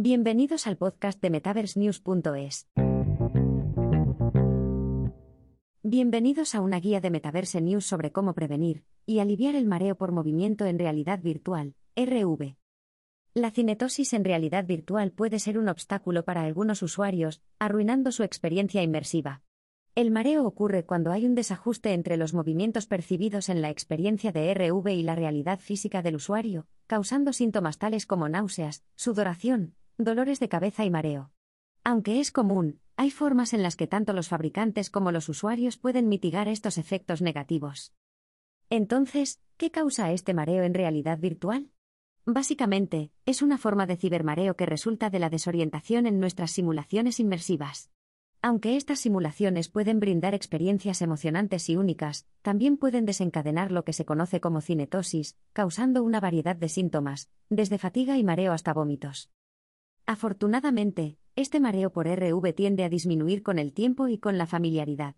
Bienvenidos al podcast de MetaverseNews.es. Bienvenidos a una guía de Metaverse News sobre cómo prevenir y aliviar el mareo por movimiento en realidad virtual, RV. La cinetosis en realidad virtual puede ser un obstáculo para algunos usuarios, arruinando su experiencia inmersiva. El mareo ocurre cuando hay un desajuste entre los movimientos percibidos en la experiencia de RV y la realidad física del usuario, causando síntomas tales como náuseas, sudoración, dolores de cabeza y mareo. Aunque es común, hay formas en las que tanto los fabricantes como los usuarios pueden mitigar estos efectos negativos. Entonces, ¿qué causa este mareo en realidad virtual? Básicamente, es una forma de cibermareo que resulta de la desorientación en nuestras simulaciones inmersivas. Aunque estas simulaciones pueden brindar experiencias emocionantes y únicas, también pueden desencadenar lo que se conoce como cinetosis, causando una variedad de síntomas, desde fatiga y mareo hasta vómitos. Afortunadamente, este mareo por RV tiende a disminuir con el tiempo y con la familiaridad.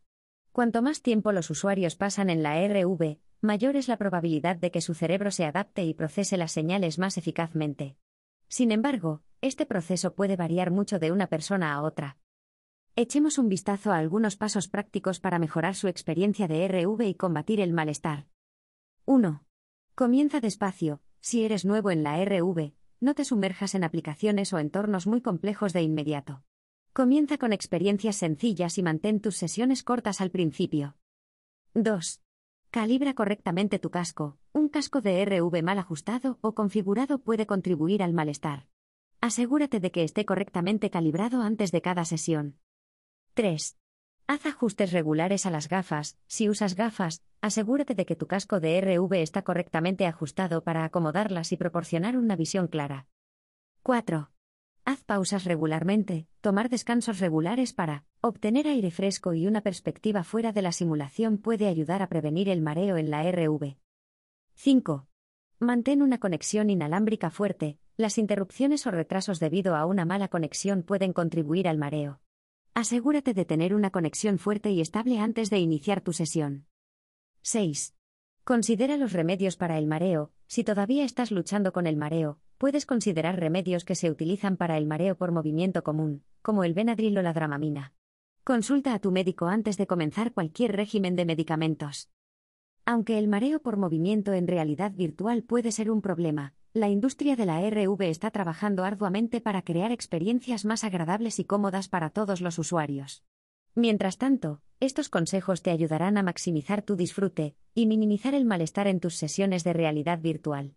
Cuanto más tiempo los usuarios pasan en la RV, mayor es la probabilidad de que su cerebro se adapte y procese las señales más eficazmente. Sin embargo, este proceso puede variar mucho de una persona a otra. Echemos un vistazo a algunos pasos prácticos para mejorar su experiencia de RV y combatir el malestar. 1. Comienza despacio. Si eres nuevo en la RV, no te sumerjas en aplicaciones o entornos muy complejos de inmediato. Comienza con experiencias sencillas y mantén tus sesiones cortas al principio. 2. Calibra correctamente tu casco. Un casco de RV mal ajustado o configurado puede contribuir al malestar. Asegúrate de que esté correctamente calibrado antes de cada sesión. 3. Haz ajustes regulares a las gafas. Si usas gafas, asegúrate de que tu casco de RV está correctamente ajustado para acomodarlas y proporcionar una visión clara. 4. Haz pausas regularmente, tomar descansos regulares para obtener aire fresco y una perspectiva fuera de la simulación puede ayudar a prevenir el mareo en la RV. 5. Mantén una conexión inalámbrica fuerte. Las interrupciones o retrasos debido a una mala conexión pueden contribuir al mareo. Asegúrate de tener una conexión fuerte y estable antes de iniciar tu sesión. 6. Considera los remedios para el mareo. Si todavía estás luchando con el mareo, puedes considerar remedios que se utilizan para el mareo por movimiento común, como el Benadryl o la Dramamina. Consulta a tu médico antes de comenzar cualquier régimen de medicamentos. Aunque el mareo por movimiento en realidad virtual puede ser un problema, la industria de la RV está trabajando arduamente para crear experiencias más agradables y cómodas para todos los usuarios. Mientras tanto, estos consejos te ayudarán a maximizar tu disfrute y minimizar el malestar en tus sesiones de realidad virtual.